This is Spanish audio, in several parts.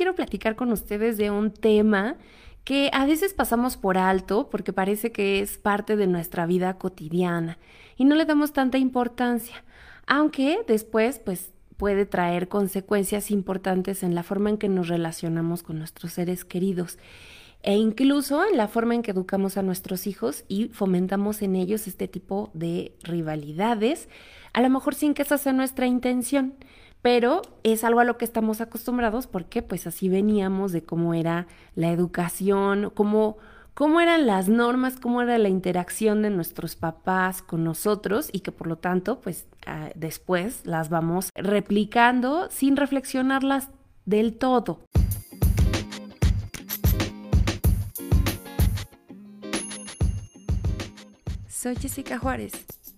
quiero platicar con ustedes de un tema que a veces pasamos por alto porque parece que es parte de nuestra vida cotidiana y no le damos tanta importancia, aunque después pues puede traer consecuencias importantes en la forma en que nos relacionamos con nuestros seres queridos e incluso en la forma en que educamos a nuestros hijos y fomentamos en ellos este tipo de rivalidades, a lo mejor sin que esa sea nuestra intención, pero es algo a lo que estamos acostumbrados porque pues así veníamos de cómo era la educación, cómo, cómo eran las normas, cómo era la interacción de nuestros papás con nosotros y que por lo tanto pues ah, después las vamos replicando sin reflexionarlas del todo. Soy Jessica Juárez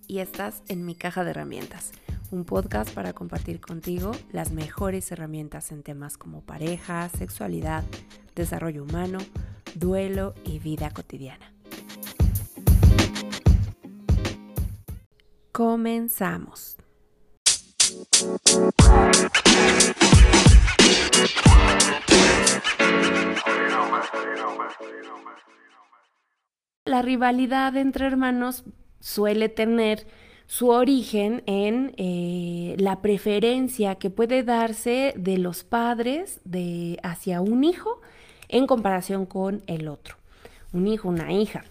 y estás en mi caja de herramientas, un podcast para compartir contigo las mejores herramientas en temas como pareja, sexualidad, desarrollo humano, duelo y vida cotidiana. Comenzamos. La rivalidad entre hermanos suele tener su origen en eh, la preferencia que puede darse de los padres de, hacia un hijo en comparación con el otro, un hijo, una hija.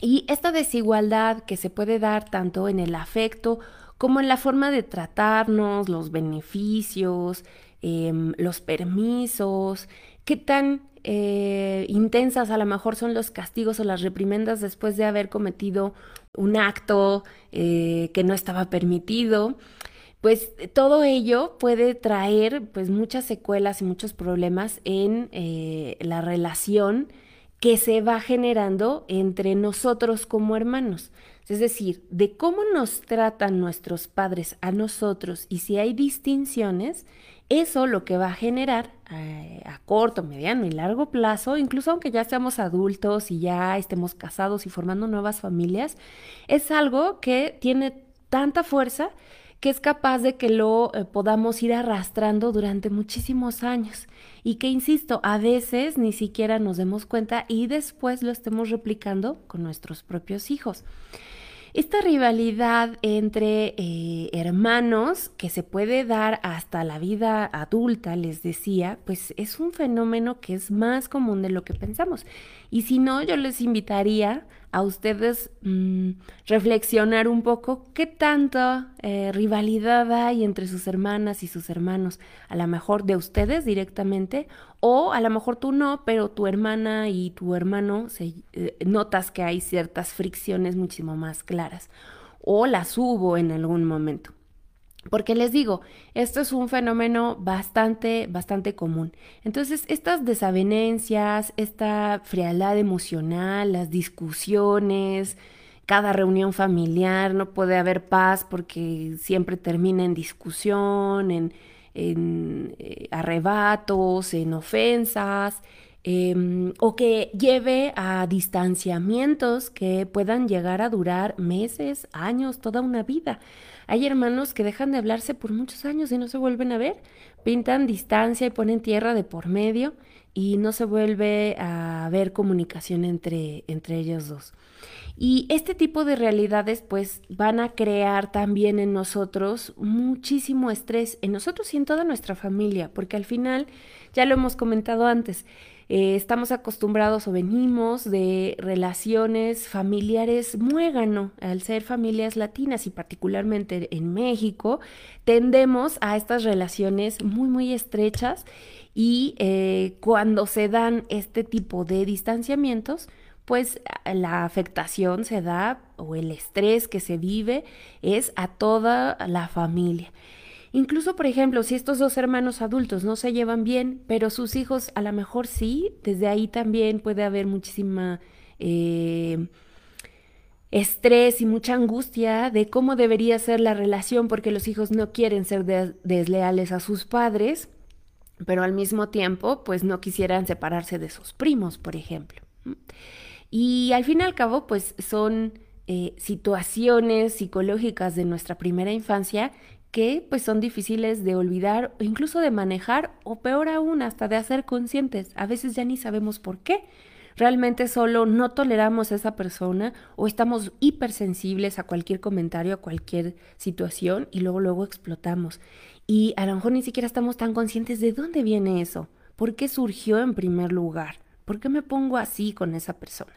Y esta desigualdad que se puede dar tanto en el afecto como en la forma de tratarnos, los beneficios, em, los permisos, qué tan eh, intensas a lo mejor son los castigos o las reprimendas después de haber cometido un acto eh, que no estaba permitido, pues todo ello puede traer pues muchas secuelas y muchos problemas en eh, la relación que se va generando entre nosotros como hermanos. Es decir, de cómo nos tratan nuestros padres a nosotros y si hay distinciones, eso lo que va a generar eh, a corto, mediano y largo plazo, incluso aunque ya seamos adultos y ya estemos casados y formando nuevas familias, es algo que tiene tanta fuerza que es capaz de que lo eh, podamos ir arrastrando durante muchísimos años y que, insisto, a veces ni siquiera nos demos cuenta y después lo estemos replicando con nuestros propios hijos. Esta rivalidad entre eh, hermanos que se puede dar hasta la vida adulta, les decía, pues es un fenómeno que es más común de lo que pensamos. Y si no, yo les invitaría a ustedes mm, reflexionar un poco qué tanta eh, rivalidad hay entre sus hermanas y sus hermanos, a lo mejor de ustedes directamente, o a lo mejor tú no, pero tu hermana y tu hermano se, eh, notas que hay ciertas fricciones muchísimo más claras, o las hubo en algún momento. Porque les digo, esto es un fenómeno bastante, bastante común. Entonces, estas desavenencias, esta frialdad emocional, las discusiones, cada reunión familiar, no puede haber paz porque siempre termina en discusión, en, eh, arrebatos, en ofensas, em, o que lleve a distanciamientos que puedan llegar a durar meses, años, toda una vida. Hay hermanos que dejan de hablarse por muchos años y no se vuelven a ver, pintan distancia y ponen tierra de por medio y no se vuelve a ver comunicación entre, entre ellos dos. Y este tipo de realidades pues van a crear también en nosotros muchísimo estrés, en nosotros y en toda nuestra familia, porque al final, ya lo hemos comentado antes, eh, estamos acostumbrados o venimos de relaciones familiares muégano, al ser familias latinas y particularmente en México, tendemos a estas relaciones muy, muy estrechas y eh, cuando se dan este tipo de distanciamientos, pues la afectación se da o el estrés que se vive es a toda la familia. Incluso, por ejemplo, si estos dos hermanos adultos no se llevan bien, pero sus hijos a lo mejor sí, desde ahí también puede haber muchísima eh, estrés y mucha angustia de cómo debería ser la relación porque los hijos no quieren ser desleales a sus padres, pero al mismo tiempo, pues no quisieran separarse de sus primos, por ejemplo. Y al fin y al cabo, pues son eh, situaciones psicológicas de nuestra primera infancia que pues son difíciles de olvidar o incluso de manejar o peor aún hasta de hacer conscientes. A veces ya ni sabemos por qué. Realmente solo no toleramos a esa persona o estamos hipersensibles a cualquier comentario, a cualquier situación y luego luego explotamos. Y a lo mejor ni siquiera estamos tan conscientes de dónde viene eso, por qué surgió en primer lugar, por qué me pongo así con esa persona.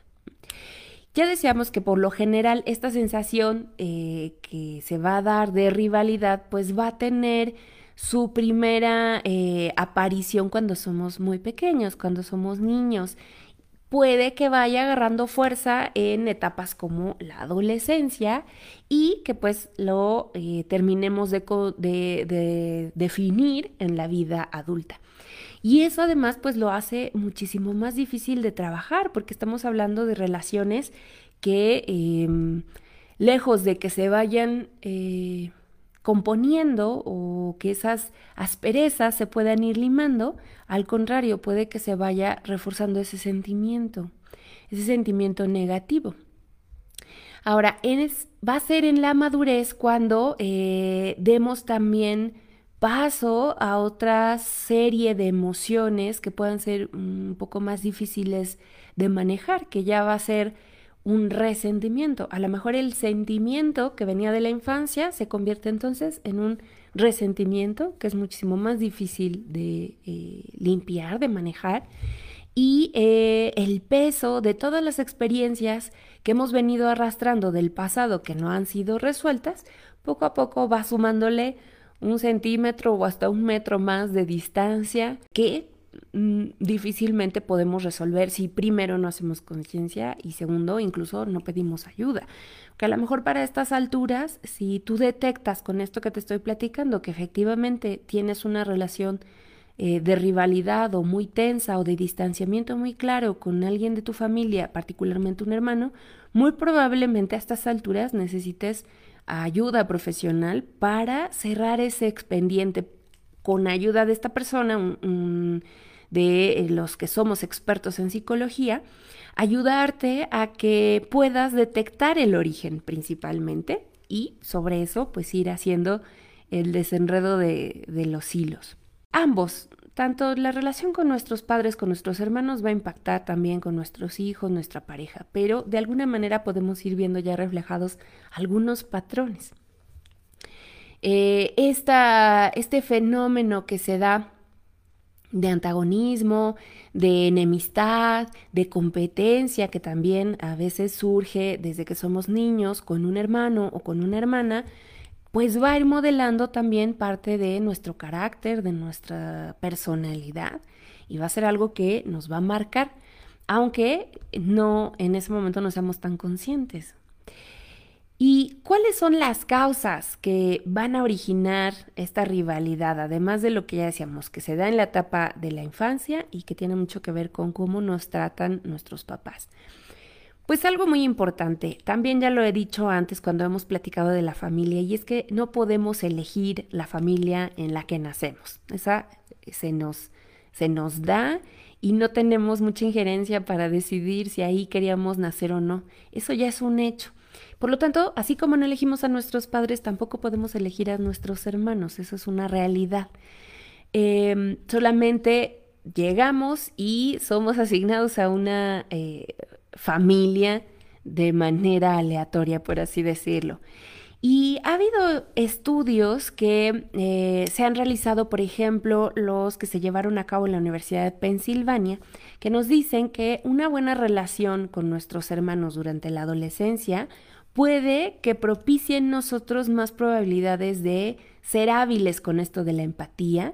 Ya decíamos que por lo general esta sensación eh, que se va a dar de rivalidad pues va a tener su primera eh, aparición cuando somos muy pequeños, cuando somos niños. Puede que vaya agarrando fuerza en etapas como la adolescencia y que pues lo eh, terminemos de definir en la vida adulta. Y eso además pues lo hace muchísimo más difícil de trabajar porque estamos hablando de relaciones que em, lejos de que se vayan eh, componiendo o que esas asperezas se puedan ir limando, al contrario, puede que se vaya reforzando ese sentimiento, ese sentimiento negativo. Ahora, va a ser en la madurez cuando eh, demos también paso a otra serie de emociones que puedan ser un poco más difíciles de manejar, que ya va a ser un resentimiento. A lo mejor el sentimiento que venía de la infancia se convierte entonces en un resentimiento que es muchísimo más difícil de eh, limpiar, de manejar. Y eh, el peso de todas las experiencias que hemos venido arrastrando del pasado que no han sido resueltas, poco a poco va sumándole un centímetro o hasta un metro más de distancia que difícilmente podemos resolver si primero no hacemos conciencia y segundo incluso no pedimos ayuda. Que a lo mejor para estas alturas, si tú detectas con esto que te estoy platicando que efectivamente tienes una relación eh, de rivalidad o muy tensa o de distanciamiento muy claro con alguien de tu familia, particularmente un hermano, muy probablemente a estas alturas necesites ayuda profesional para cerrar ese expediente con ayuda de esta persona, de eh, los que somos expertos en psicología, ayudarte a que puedas detectar el origen principalmente y sobre eso pues ir haciendo el desenredo de, de los hilos. Ambos, tanto la relación con nuestros padres, con nuestros hermanos, va a impactar también con nuestros hijos, nuestra pareja, pero de alguna manera podemos ir viendo ya reflejados algunos patrones. Eh, este fenómeno que se da de antagonismo, de enemistad, de competencia, que también a veces surge desde que somos niños con un hermano o con una hermana, pues va a ir modelando también parte de nuestro carácter, de nuestra personalidad y va a ser algo que nos va a marcar, aunque no en ese momento no seamos tan conscientes. ¿Y cuáles son las causas que van a originar esta rivalidad? Además de lo que ya decíamos, que se da en la etapa de la infancia y que tiene mucho que ver con cómo nos tratan nuestros papás. Pues algo muy importante, también ya lo he dicho antes cuando hemos platicado de la familia, y es que no podemos elegir la familia en la que nacemos. Esa se nos, se nos da y no tenemos mucha injerencia para decidir si ahí queríamos nacer o no. Eso ya es un hecho. Por lo tanto, así como no elegimos a nuestros padres, tampoco podemos elegir a nuestros hermanos. Eso es una realidad. Em, solamente llegamos y somos asignados a una eh, familia de manera aleatoria, por así decirlo. Y ha habido estudios que eh, se han realizado, por ejemplo, los que se llevaron a cabo en la Universidad de Pensilvania, que nos dicen que una buena relación con nuestros hermanos durante la adolescencia puede que propicie en nosotros más probabilidades de ser hábiles con esto de la empatía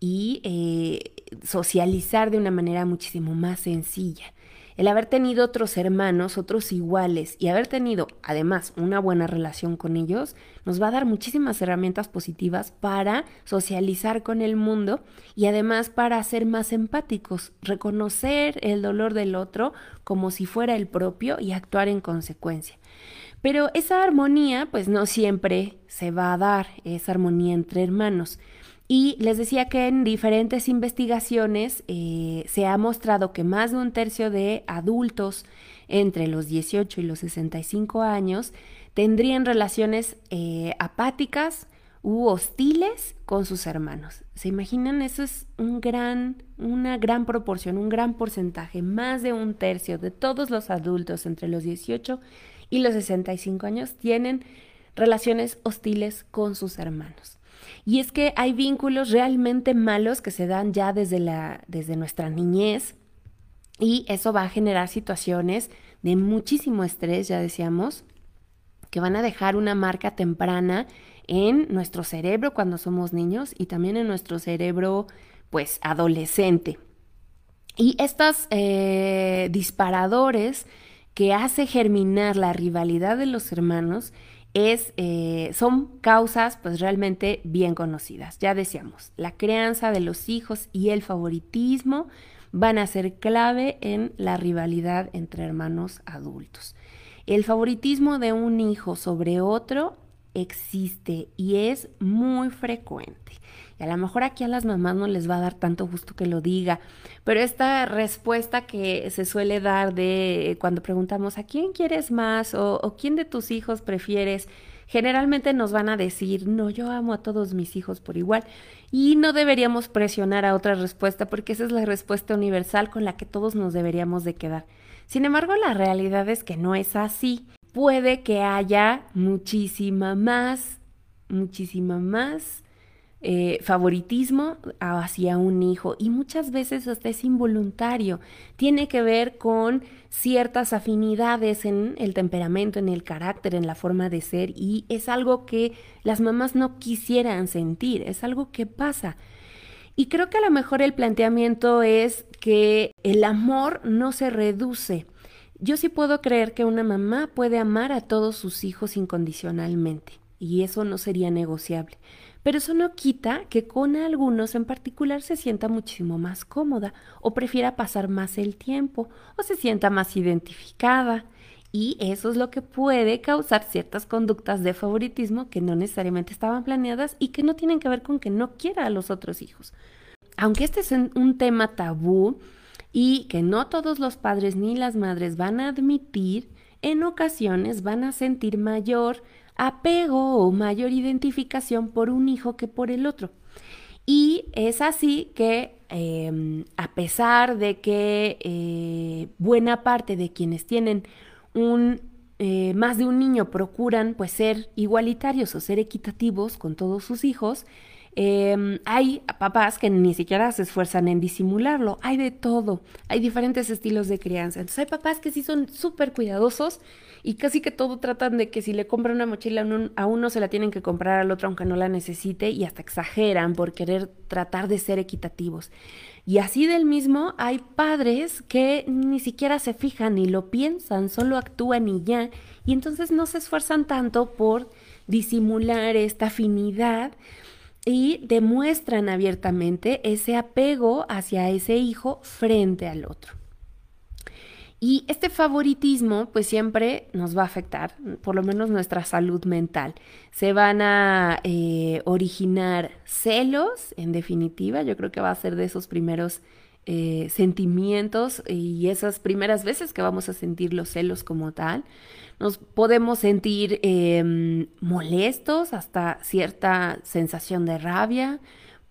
y eh, socializar de una manera muchísimo más sencilla. El haber tenido otros hermanos, otros iguales y haber tenido además una buena relación con ellos, nos va a dar muchísimas herramientas positivas para socializar con el mundo y además para ser más empáticos, reconocer el dolor del otro como si fuera el propio y actuar en consecuencia. Pero esa armonía pues no siempre se va a dar, esa armonía entre hermanos. Y les decía que en diferentes investigaciones eh, se ha mostrado que más de un tercio de adultos entre los 18 y los 65 años tendrían relaciones eh, apáticas u hostiles con sus hermanos. ¿Se imaginan? Eso es un gran, una gran proporción, un gran porcentaje. Más de un tercio de todos los adultos entre los 18 y los 65 años tienen relaciones hostiles con sus hermanos. Y es que hay vínculos realmente malos que se dan ya desde, la, desde nuestra niñez y eso va a generar situaciones de muchísimo estrés, ya decíamos, que van a dejar una marca temprana en nuestro cerebro cuando somos niños y también en nuestro cerebro pues adolescente. Y estos eh, disparadores que hace germinar la rivalidad de los hermanos es, eh, son causas pues realmente bien conocidas. Ya decíamos, la crianza de los hijos y el favoritismo van a ser clave en la rivalidad entre hermanos adultos. El favoritismo de un hijo sobre otro existe y es muy frecuente. Y a lo mejor aquí a las mamás no les va a dar tanto gusto que lo diga, pero esta respuesta que se suele dar de cuando preguntamos a quién quieres más o, o quién de tus hijos prefieres, generalmente nos van a decir, no, yo amo a todos mis hijos por igual. Y no deberíamos presionar a otra respuesta porque esa es la respuesta universal con la que todos nos deberíamos de quedar. Sin embargo, la realidad es que no es así puede que haya muchísima más, muchísima más eh, favoritismo hacia un hijo y muchas veces hasta es involuntario. Tiene que ver con ciertas afinidades en el temperamento, en el carácter, en la forma de ser y es algo que las mamás no quisieran sentir, es algo que pasa. Y creo que a lo mejor el planteamiento es que el amor no se reduce yo sí puedo creer que una mamá puede amar a todos sus hijos incondicionalmente, y eso no sería negociable. Pero eso no quita que con algunos en particular se sienta muchísimo más cómoda, o prefiera pasar más el tiempo, o se sienta más identificada. Y eso es lo que puede causar ciertas conductas de favoritismo que no necesariamente estaban planeadas y que no tienen que ver con que no quiera a los otros hijos. Aunque este es un tema tabú, y que no todos los padres ni las madres van a admitir, en ocasiones van a sentir mayor apego o mayor identificación por un hijo que por el otro. Y es así que em, a pesar de que eh, buena parte de quienes tienen un eh, más de un niño procuran pues ser igualitarios o ser equitativos con todos sus hijos, Em, hay papás que ni siquiera se esfuerzan en disimularlo, hay de todo, hay diferentes estilos de crianza. Entonces hay papás que sí son súper cuidadosos y casi que todo tratan de que si le compran una mochila a uno se la tienen que comprar al otro aunque no la necesite y hasta exageran por querer tratar de ser equitativos. Y así del mismo hay padres que ni siquiera se fijan ni lo piensan, solo actúan y ya, y entonces no se esfuerzan tanto por disimular esta afinidad y demuestran abiertamente ese apego hacia ese hijo frente al otro. Y este favoritismo pues siempre nos va a afectar, por lo menos nuestra salud mental. Se van a eh, originar celos, en definitiva, yo creo que va a ser de esos primeros eh, sentimientos y esas primeras veces que vamos a sentir los celos como tal. Nos podemos sentir em, molestos hasta cierta sensación de rabia.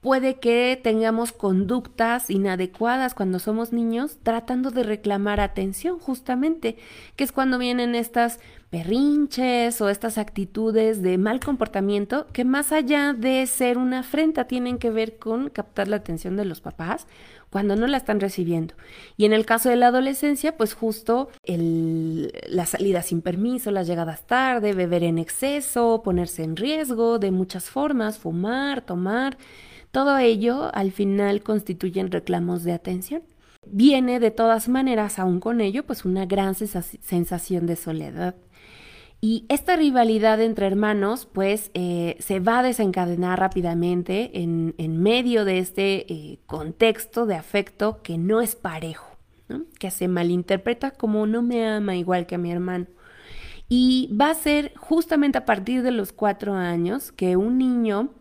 Puede que tengamos conductas inadecuadas cuando somos niños tratando de reclamar atención justamente, que es cuando vienen estas berrinches o estas actitudes de mal comportamiento que más allá de ser una afrenta tienen que ver con captar la atención de los papás cuando no la están recibiendo. Y en el caso de la adolescencia, pues justo el, la salida sin permiso, las llegadas tarde, beber en exceso, ponerse en riesgo de muchas formas, fumar, tomar, todo ello al final constituyen reclamos de atención. Viene de todas maneras, aún con ello, pues una gran sensación de soledad. Y esta rivalidad entre hermanos, pues, eh, se va a desencadenar rápidamente en, medio de este eh, contexto de afecto que no es parejo, que se malinterpreta como no me ama igual que a mi hermano. Y va a ser justamente a partir de los cuatro años que un niño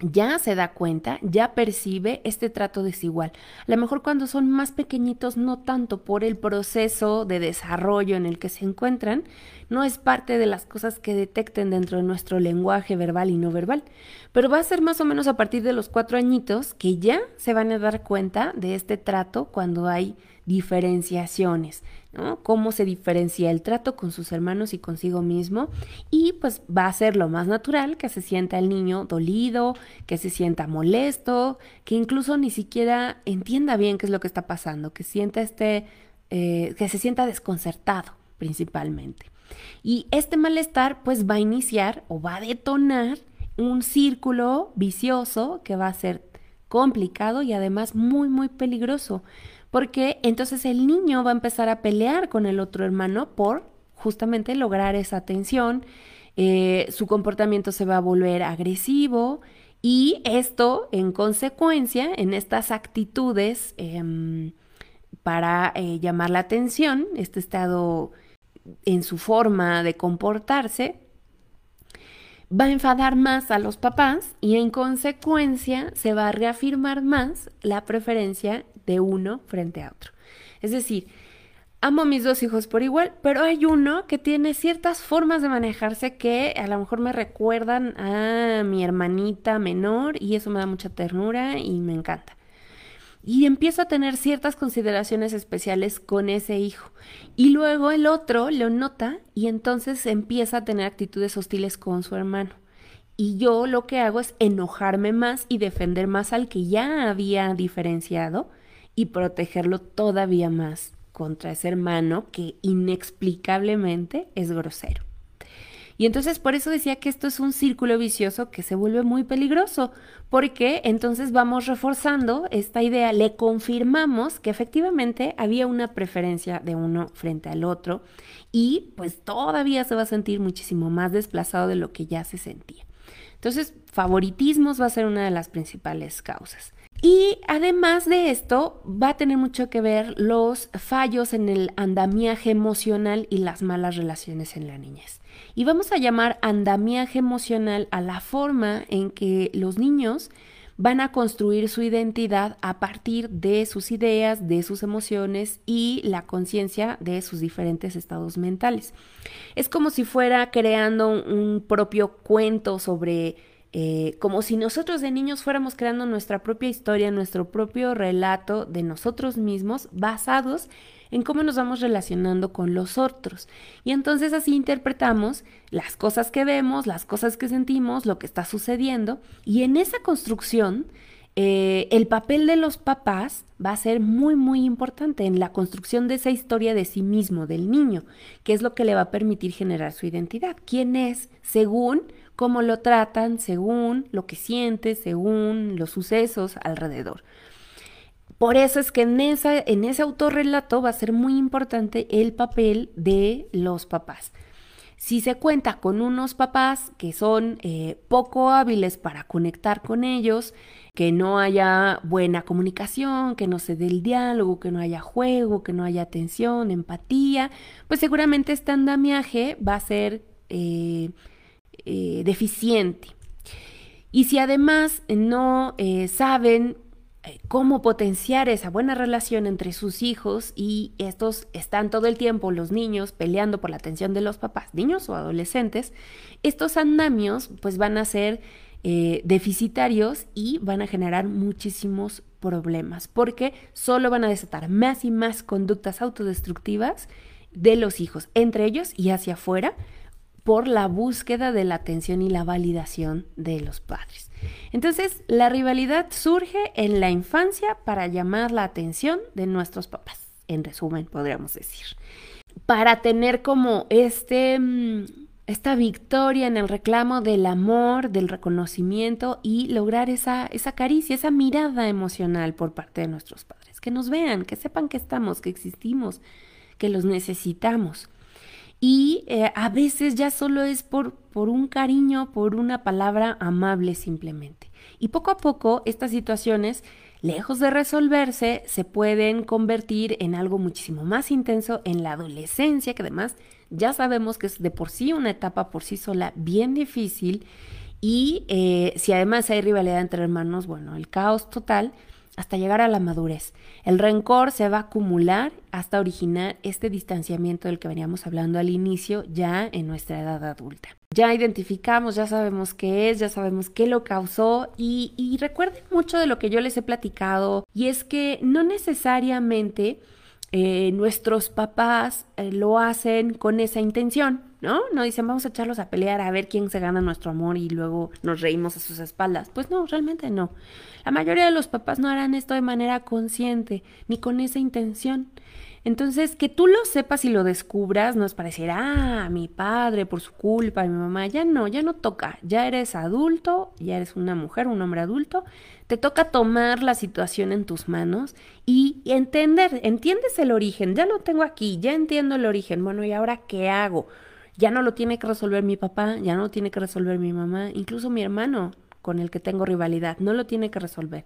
ya se da cuenta, ya percibe este trato desigual. A lo mejor cuando son más pequeñitos, no tanto por el proceso de desarrollo en el que se encuentran, no es parte de las cosas que detecten dentro de nuestro lenguaje verbal y no verbal, pero va a ser más o menos a partir de los cuatro añitos que ya se van a dar cuenta de este trato cuando hay diferenciaciones, Cómo se diferencia el trato con sus hermanos y consigo mismo. Y pues va a ser lo más natural que se sienta el niño dolido, que se sienta molesto, que incluso ni siquiera entienda bien qué es lo que está pasando, que sienta este, eh, que se sienta desconcertado principalmente. Y este malestar pues va a iniciar o va a detonar un círculo vicioso que va a ser complicado y además muy muy peligroso porque entonces el niño va a empezar a pelear con el otro hermano por justamente lograr esa atención, eh, su comportamiento se va a volver agresivo y esto en consecuencia en estas actitudes em, para eh, llamar la atención, este estado en su forma de comportarse, va a enfadar más a los papás y en consecuencia se va a reafirmar más la preferencia de uno frente a otro. Es decir, amo a mis dos hijos por igual, pero hay uno que tiene ciertas formas de manejarse que a lo mejor me recuerdan a mi hermanita menor y eso me da mucha ternura y me encanta y empiezo a tener ciertas consideraciones especiales con ese hijo. Y luego el otro lo nota y entonces empieza a tener actitudes hostiles con su hermano. Y yo lo que hago es enojarme más y defender más al que ya había diferenciado y protegerlo todavía más contra ese hermano que inexplicablemente es grosero. Y entonces por eso decía que esto es un círculo vicioso que se vuelve muy peligroso, porque entonces vamos reforzando esta idea, le confirmamos que efectivamente había una preferencia de uno frente al otro y pues todavía se va a sentir muchísimo más desplazado de lo que ya se sentía. Entonces, favoritismos va a ser una de las principales causas. Y además de esto, va a tener mucho que ver los fallos en el andamiaje emocional y las malas relaciones en la niñez. Y vamos a llamar andamiaje emocional a la forma en que los niños van a construir su identidad a partir de sus ideas, de sus emociones y la conciencia de sus diferentes estados mentales. Es como si fuera creando un propio cuento sobre, eh, como si nosotros de niños fuéramos creando nuestra propia historia, nuestro propio relato de nosotros mismos basados en cómo nos vamos relacionando con los otros. Y entonces así interpretamos las cosas que vemos, las cosas que sentimos, lo que está sucediendo. Y en esa construcción, eh, el papel de los papás va a ser muy, muy importante en la construcción de esa historia de sí mismo, del niño, que es lo que le va a permitir generar su identidad. ¿Quién es? Según cómo lo tratan, según lo que siente, según los sucesos alrededor. Por eso es que en, en ese autorrelato va a ser muy importante el papel de los papás. Si se cuenta con unos papás que son eh, poco hábiles para conectar con ellos, que no haya buena comunicación, que no se dé el diálogo, que no haya juego, que no haya atención, empatía, pues seguramente este andamiaje va a ser eh, eh, deficiente. Y si además no saben eh, cómo potenciar esa buena relación entre sus hijos y estos están todo el tiempo los niños peleando por la atención de los papás, niños o adolescentes, estos andamios pues van a ser eh, deficitarios y van a generar muchísimos problemas porque solo van a desatar más y más conductas autodestructivas de los hijos, entre ellos y hacia afuera, por la búsqueda de la atención y la validación de los padres. Entonces, la rivalidad surge en la infancia para llamar la atención de nuestros papás, en resumen, podríamos decir. Para tener como este, mm, esta victoria en el reclamo del amor, del reconocimiento y lograr esa, esa caricia, esa mirada emocional por parte de nuestros padres. Que nos vean, que sepan que estamos, que existimos, que los necesitamos. Y eh, a veces ya solo es por, por un cariño, por una palabra amable simplemente. Y poco a poco estas situaciones, lejos de resolverse, se pueden convertir en algo muchísimo más intenso en la adolescencia, que además ya sabemos que es de por sí una etapa por sí sola bien difícil Y eh, si además hay rivalidad entre hermanos, bueno, el caos total hasta llegar a la madurez. El rencor se va a acumular hasta originar este distanciamiento del que veníamos hablando al inicio ya en nuestra edad adulta. Ya identificamos, ya sabemos qué es, ya sabemos qué lo causó y, recuerden mucho de lo que yo les he platicado y es que no necesariamente eh, nuestros papás eh, lo hacen con esa intención, ¿no? No dicen vamos a echarlos a pelear a ver quién se gana nuestro amor y luego nos reímos a sus espaldas. Pues no, realmente no. La mayoría de los papás no harán esto de manera consciente ni con esa intención. Entonces, que tú lo sepas y lo descubras no es para decir, ah, mi padre por su culpa, mi mamá, ya no, ya no toca, ya eres adulto, ya eres una mujer, un hombre adulto, te toca tomar la situación en tus manos y entender, entiendes el origen, ya lo tengo aquí, ya entiendo el origen, bueno, ¿y ahora qué hago? Ya no lo tiene que resolver mi papá, ya no lo tiene que resolver mi mamá, incluso mi hermano con el que tengo rivalidad, no lo tiene que resolver.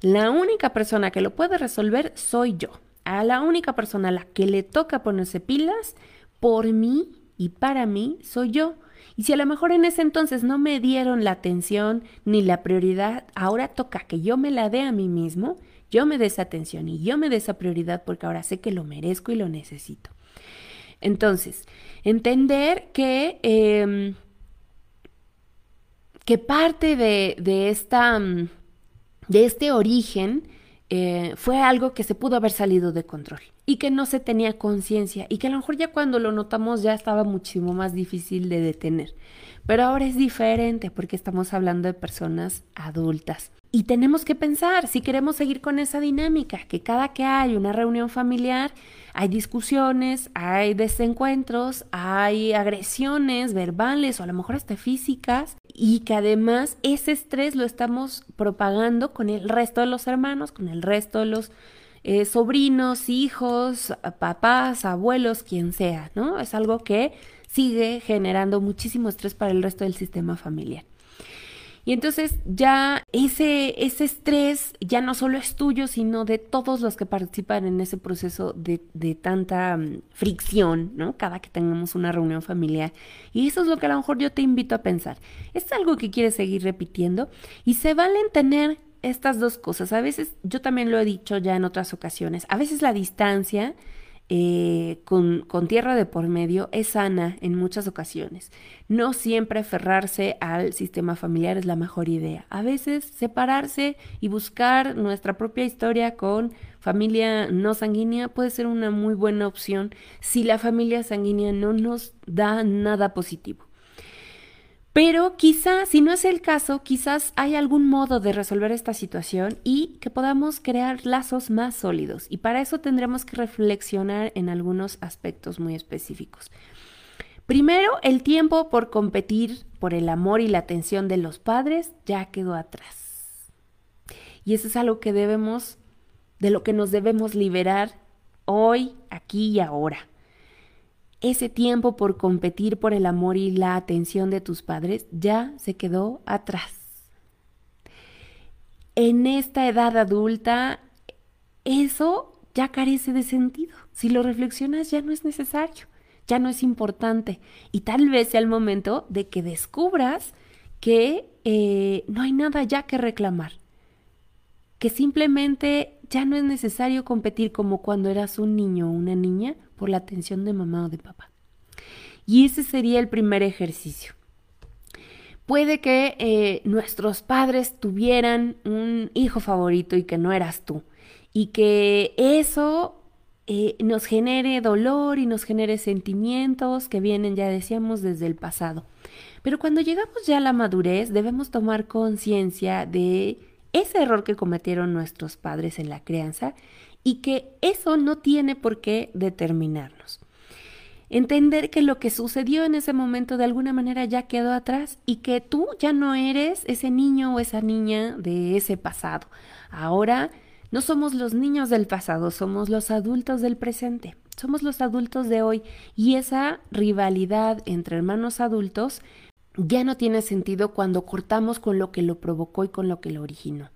La única persona que lo puede resolver soy yo a la única persona a la que le toca ponerse pilas, por mí y para mí, soy yo. Y si a lo mejor en ese entonces no me dieron la atención ni la prioridad, ahora toca que yo me la dé a mí mismo, yo me dé esa atención y yo me dé esa prioridad porque ahora sé que lo merezco y lo necesito. Entonces, entender que, em, que parte de, de, esta, de este origen eh, fue algo que se pudo haber salido de control y que no se tenía conciencia y que a lo mejor ya cuando lo notamos ya estaba muchísimo más difícil de detener. Pero ahora es diferente porque estamos hablando de personas adultas. Y tenemos que pensar si queremos seguir con esa dinámica, que cada que hay una reunión familiar, hay discusiones, hay desencuentros, hay agresiones verbales o a lo mejor hasta físicas y que además ese estrés lo estamos propagando con el resto de los hermanos, con el resto de los eh, sobrinos, hijos, papás, abuelos, quien sea, ¿no? Es algo que sigue generando muchísimo estrés para el resto del sistema familiar. Y entonces ya ese, ese estrés ya no solo es tuyo, sino de todos los que participan en ese proceso de, de tanta mm, fricción, ¿no? Cada que tengamos una reunión familiar. Y eso es lo que a lo mejor yo te invito a pensar. ¿Es algo que quieres seguir repitiendo? Y se valen tener estas dos cosas. A veces, yo también lo he dicho ya en otras ocasiones, a veces la distancia eh, con, con, tierra de por medio es sana en muchas ocasiones. No siempre aferrarse al sistema familiar es la mejor idea. A veces separarse y buscar nuestra propia historia con familia no sanguínea puede ser una muy buena opción si la familia sanguínea no nos da nada positivo. Pero quizás, si no es el caso, quizás hay algún modo de resolver esta situación y que podamos crear lazos más sólidos. Y para eso tendremos que reflexionar en algunos aspectos muy específicos. Primero, el tiempo por competir por el amor y la atención de los padres ya quedó atrás. Y eso es algo que debemos, de lo que nos debemos liberar hoy, aquí y ahora ese tiempo por competir por el amor y la atención de tus padres ya se quedó atrás. En esta edad adulta, eso ya carece de sentido. Si lo reflexionas, ya no es necesario, ya no es importante. Y tal vez sea el momento de que descubras que eh, no hay nada ya que reclamar, que simplemente ya no es necesario competir como cuando eras un niño o una niña por la atención de mamá o de papá. Y ese sería el primer ejercicio. Puede que eh, nuestros padres tuvieran un hijo favorito y que no eras tú. Y que eso eh, nos genere dolor y nos genere sentimientos que vienen, ya decíamos, desde el pasado. Pero cuando llegamos ya a la madurez, debemos tomar conciencia de ese error que cometieron nuestros padres en la crianza y que eso no tiene por qué determinarnos. Entender que lo que sucedió en ese momento de alguna manera ya quedó atrás y que tú ya no eres ese niño o esa niña de ese pasado. Ahora no somos los niños del pasado, somos los adultos del presente, somos los adultos de hoy y esa rivalidad entre hermanos adultos ya no tiene sentido cuando cortamos con lo que lo provocó y con lo que lo originó.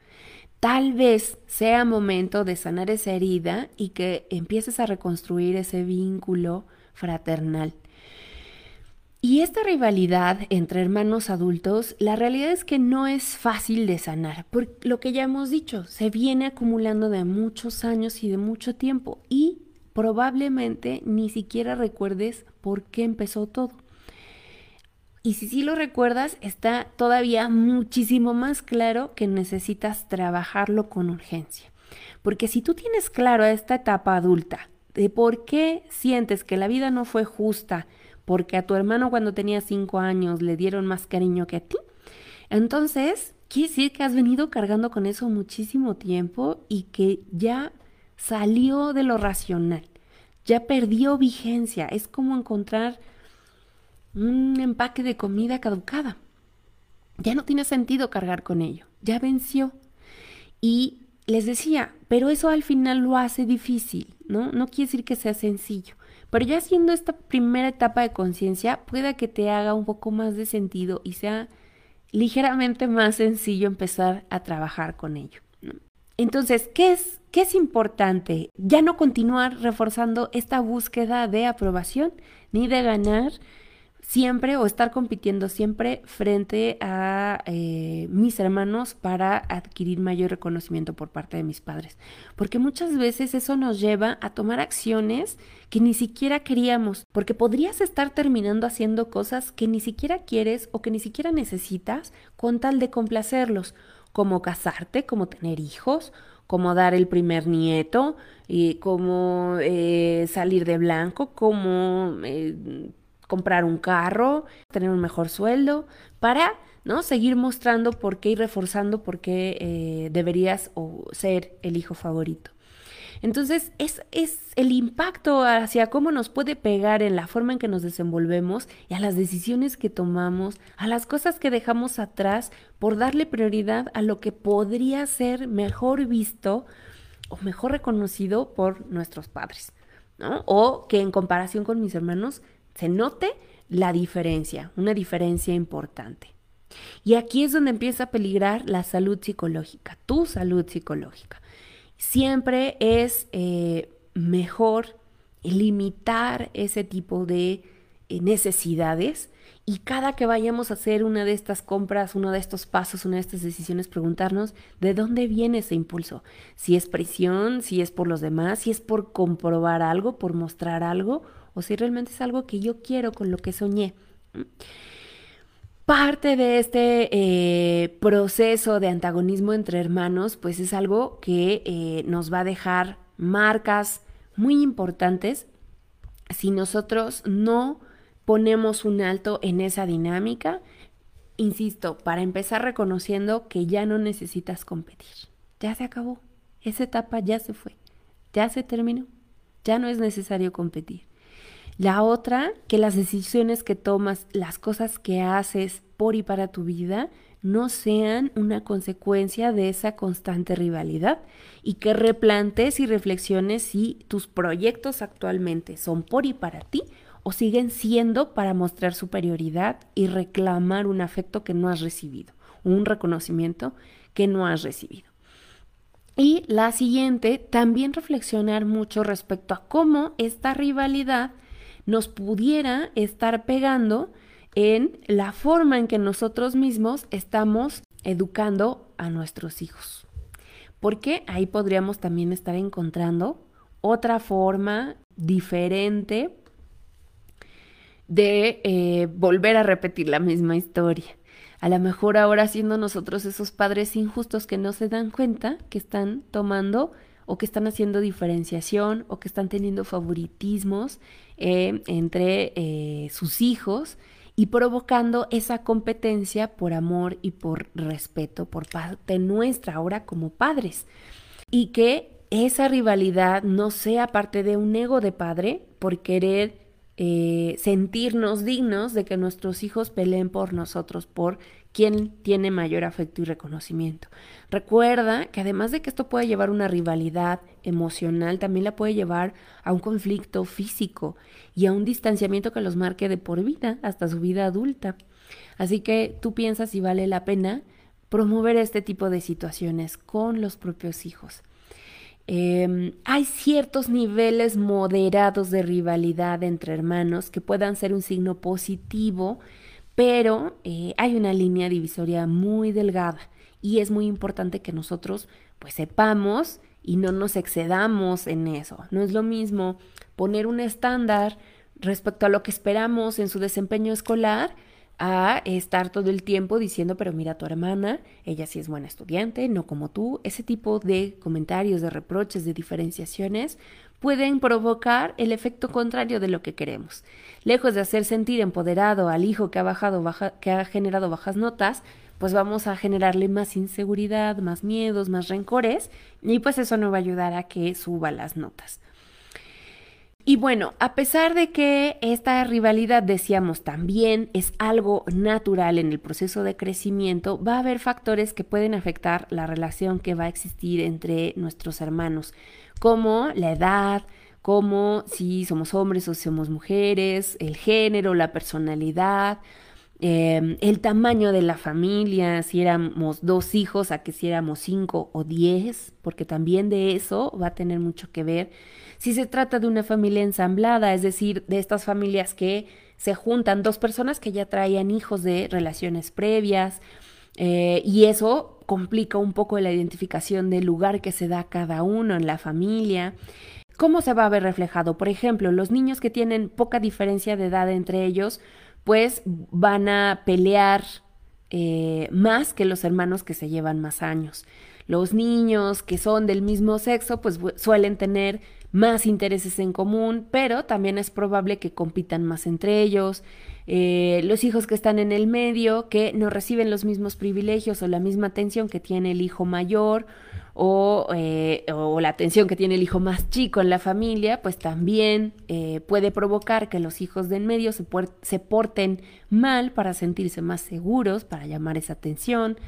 Tal vez sea momento de sanar esa herida y que empieces a reconstruir ese vínculo fraternal. Y esta rivalidad entre hermanos adultos, la realidad es que no es fácil de sanar, por lo que ya hemos dicho, se viene acumulando de muchos años y de mucho tiempo y probablemente ni siquiera recuerdes por qué empezó todo. Y si sí lo recuerdas, está todavía muchísimo más claro que necesitas trabajarlo con urgencia. Porque si tú tienes claro a esta etapa adulta de por qué sientes que la vida no fue justa, porque a tu hermano cuando tenía cinco años le dieron más cariño que a ti. Entonces, quiere decir que has venido cargando con eso muchísimo tiempo y que ya salió de lo racional, ya perdió vigencia. Es como encontrar un empaque de comida caducada. Ya no tiene sentido cargar con ello, ya venció. Y les decía, pero eso al final lo hace difícil, ¿no? No quiere decir que sea sencillo. Pero ya haciendo esta primera etapa de conciencia, pueda que te haga un poco más de sentido y sea ligeramente más sencillo empezar a trabajar con ello. Entonces, ¿qué es, ¿qué es importante? Ya no continuar reforzando esta búsqueda de aprobación ni de ganar siempre o estar compitiendo siempre frente a eh, mis hermanos para adquirir mayor reconocimiento por parte de mis padres. Porque muchas veces eso nos lleva a tomar acciones que ni siquiera queríamos, porque podrías estar terminando haciendo cosas que ni siquiera quieres o que ni siquiera necesitas con tal de complacerlos, como casarte, como tener hijos, como dar el primer nieto, y como eh, salir de blanco, como eh, comprar un carro, tener un mejor sueldo, para ¿no? seguir mostrando por qué y reforzando por qué eh, deberías ser el hijo favorito. Entonces, es, es, el impacto hacia cómo nos puede pegar en la forma en que nos desenvolvemos y a las decisiones que tomamos, a las cosas que dejamos atrás por darle prioridad a lo que podría ser mejor visto o mejor reconocido por nuestros padres, ¿no? O que en comparación con mis hermanos se note la diferencia, una diferencia importante. Y aquí es donde empieza a peligrar la salud psicológica, tu salud psicológica. Siempre es eh, mejor limitar ese tipo de eh, necesidades y cada que vayamos a hacer una de estas compras, uno de estos pasos, una de estas decisiones, preguntarnos de dónde viene ese impulso. Si es presión, si es por los demás, si es por comprobar algo, por mostrar algo o si realmente es algo que yo quiero con lo que soñé. Parte de este eh, proceso de antagonismo entre hermanos, pues es algo que eh, nos va a dejar marcas muy importantes si nosotros no ponemos un alto en esa dinámica. Insisto, para empezar reconociendo que ya no necesitas competir. Ya se acabó. Esa etapa ya se fue. Ya se terminó. Ya no es necesario competir. La otra, que las decisiones que tomas, las cosas que haces por y para tu vida, no sean una consecuencia de esa constante rivalidad y que replantes y reflexiones si tus proyectos actualmente son por y para ti o siguen siendo para mostrar superioridad y reclamar un afecto que no has recibido, un reconocimiento que no has recibido. Y la siguiente, también reflexionar mucho respecto a cómo esta rivalidad nos pudiera estar pegando en la forma en que nosotros mismos estamos educando a nuestros hijos. Porque ahí podríamos también estar encontrando otra forma diferente de eh, volver a repetir la misma historia. A lo mejor ahora siendo nosotros esos padres injustos que no se dan cuenta que están tomando o que están haciendo diferenciación o que están teniendo favoritismos eh, entre eh, sus hijos y provocando esa competencia por amor y por respeto por parte nuestra ahora como padres. Y que esa rivalidad no sea parte de un ego de padre por querer eh, sentirnos dignos de que nuestros hijos peleen por nosotros, por quién tiene mayor afecto y reconocimiento. Recuerda que además de que esto puede llevar una rivalidad emocional, también la puede llevar a un conflicto físico y a un distanciamiento que los marque de por vida hasta su vida adulta. Así que tú piensas si vale la pena promover este tipo de situaciones con los propios hijos. Em, hay ciertos niveles moderados de rivalidad entre hermanos que puedan ser un signo positivo, pero eh, hay una línea divisoria muy delgada y es muy importante que nosotros pues sepamos y no nos excedamos en eso. No es lo mismo poner un estándar respecto a lo que esperamos en su desempeño escolar a estar todo el tiempo diciendo, pero mira tu hermana, ella sí es buena estudiante, no como tú. Ese tipo de comentarios, de reproches, de diferenciaciones pueden provocar el efecto contrario de lo que queremos. Lejos de hacer sentir empoderado al hijo que ha bajado, que ha generado bajas notas, pues vamos a generarle más inseguridad, más miedos, más rencores, y pues eso no va a ayudar a que suba las notas. Y bueno, a pesar de que esta rivalidad, decíamos, también es algo natural en el proceso de crecimiento, va a haber factores que pueden afectar la relación que va a existir entre nuestros hermanos, como la edad, como si somos hombres o somos mujeres, el género, la personalidad, em, el tamaño de la familia, si éramos dos hijos a que si éramos cinco o diez, porque también de eso va a tener mucho que ver si se trata de una familia ensamblada, es decir, de estas familias que se juntan dos personas que ya traían hijos de relaciones previas, eh, y eso complica un poco la identificación del lugar que se da cada uno en la familia. ¿Cómo se va a ver reflejado? Por ejemplo, los niños que tienen poca diferencia de edad entre ellos, pues van a pelear eh, más que los hermanos que se llevan más años. Los niños que son del mismo sexo, pues suelen tener más intereses en común, pero también es probable que compitan más entre ellos. Eh, los hijos que están en el medio, que no reciben los mismos privilegios o la misma atención que tiene el hijo mayor o, eh, o la atención que tiene el hijo más chico en la familia, pues también eh, puede provocar que los hijos de en medio se, se porten mal para sentirse más seguros, para llamar esa atención.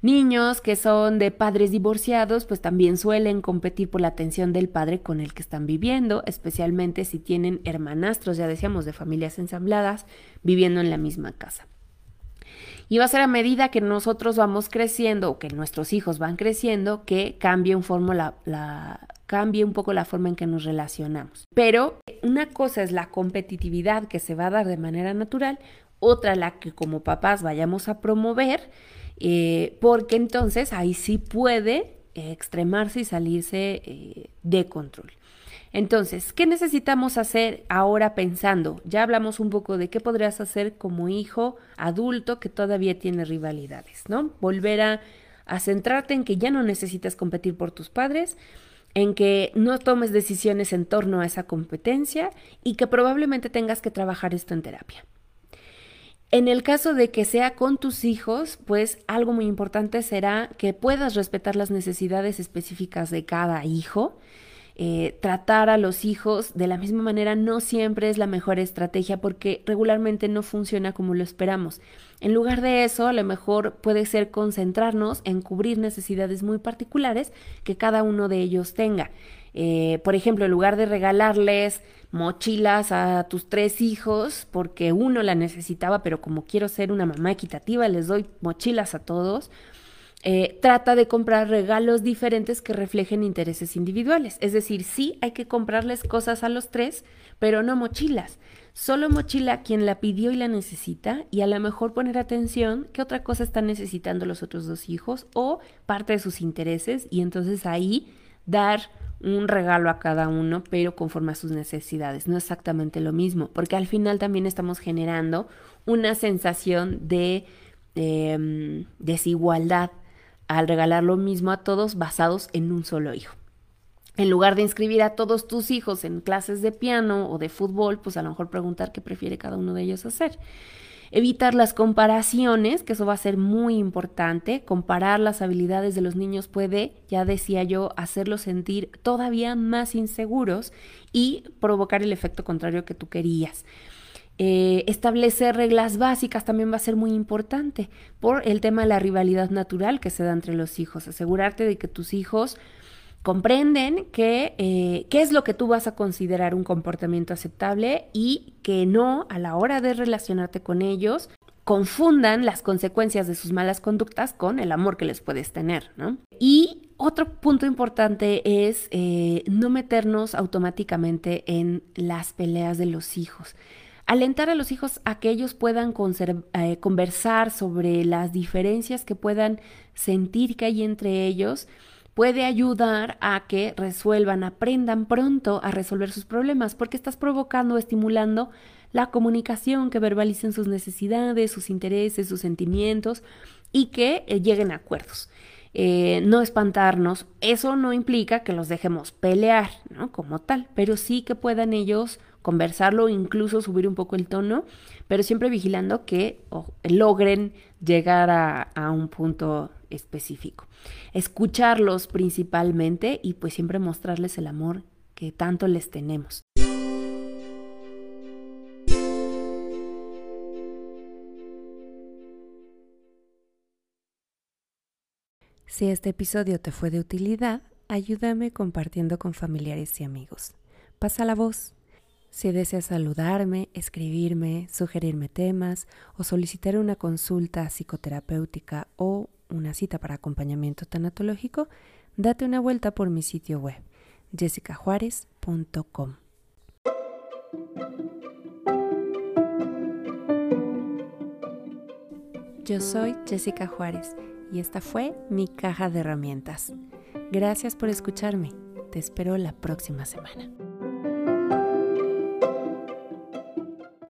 Niños que son de padres divorciados, pues también suelen competir por la atención del padre con el que están viviendo, especialmente si tienen hermanastros, ya decíamos, de familias ensambladas, viviendo en la misma casa. Y va a ser a medida que nosotros vamos creciendo o que nuestros hijos van creciendo que cambie un, poco la forma en que nos relacionamos. Pero una cosa es la competitividad que se va a dar de manera natural, otra la que como papás vayamos a promover eh, porque entonces ahí sí puede eh, extremarse y salirse eh, de control. Entonces, ¿qué necesitamos hacer ahora pensando? Ya hablamos un poco de qué podrías hacer como hijo adulto que todavía tiene rivalidades, ¿no? Volver a, centrarte en que ya no necesitas competir por tus padres, en que no tomes decisiones en torno a esa competencia y que probablemente tengas que trabajar esto en terapia. En el caso de que sea con tus hijos, pues algo muy importante será que puedas respetar las necesidades específicas de cada hijo. Eh, tratar a los hijos de la misma manera no siempre es la mejor estrategia porque regularmente no funciona como lo esperamos. En lugar de eso, a lo mejor puede ser concentrarnos en cubrir necesidades muy particulares que cada uno de ellos tenga. Eh, por ejemplo, en lugar de regalarles mochilas a tus tres hijos porque uno la necesitaba, pero como quiero ser una mamá equitativa, les doy mochilas a todos. Eh, trata de comprar regalos diferentes que reflejen intereses individuales. Es decir, sí hay que comprarles cosas a los tres, pero no mochilas. Solo mochila quien la pidió y la necesita y a lo mejor poner atención qué otra cosa están necesitando los otros dos hijos o parte de sus intereses y entonces ahí dar un regalo a cada uno, pero conforme a sus necesidades. No exactamente lo mismo, porque al final también estamos generando una sensación de em, desigualdad al regalar lo mismo a todos basados en un solo hijo. En lugar de inscribir a todos tus hijos en clases de piano o de fútbol, pues a lo mejor preguntar qué prefiere cada uno de ellos hacer. Evitar las comparaciones, que eso va a ser muy importante. Comparar las habilidades de los niños puede, ya decía yo, hacerlos sentir todavía más inseguros y provocar el efecto contrario que tú querías. Eh, establecer reglas básicas también va a ser muy importante por el tema de la rivalidad natural que se da entre los hijos. Asegurarte de que tus hijos comprenden que eh, qué es lo que tú vas a considerar un comportamiento aceptable y que no a la hora de relacionarte con ellos confundan las consecuencias de sus malas conductas con el amor que les puedes tener, ¿no? Y Otro punto importante es eh, no meternos automáticamente en las peleas de los hijos. Alentar a los hijos a que ellos puedan eh, conversar sobre las diferencias que puedan sentir que hay entre ellos puede ayudar a que resuelvan, aprendan pronto a resolver sus problemas, porque estás provocando, estimulando la comunicación, que verbalicen sus necesidades, sus intereses, sus sentimientos y que eh, lleguen a acuerdos. Eh, no espantarnos, eso no implica que los dejemos pelear, ¿no? Como tal, pero sí que puedan ellos conversarlo, incluso subir un poco el tono, pero siempre vigilando que logren llegar a, un punto específico. Escucharlos principalmente y pues siempre mostrarles el amor que tanto les tenemos. Si este episodio te fue de utilidad, ayúdame compartiendo con familiares y amigos. Pasa la voz. Si deseas saludarme, escribirme, sugerirme temas o solicitar una consulta psicoterapéutica o una cita para acompañamiento tanatológico, date una vuelta por mi sitio web, jessicajuárez.com. Yo soy Jessica Juárez y esta fue mi caja de herramientas. Gracias por escucharme. Te espero la próxima semana.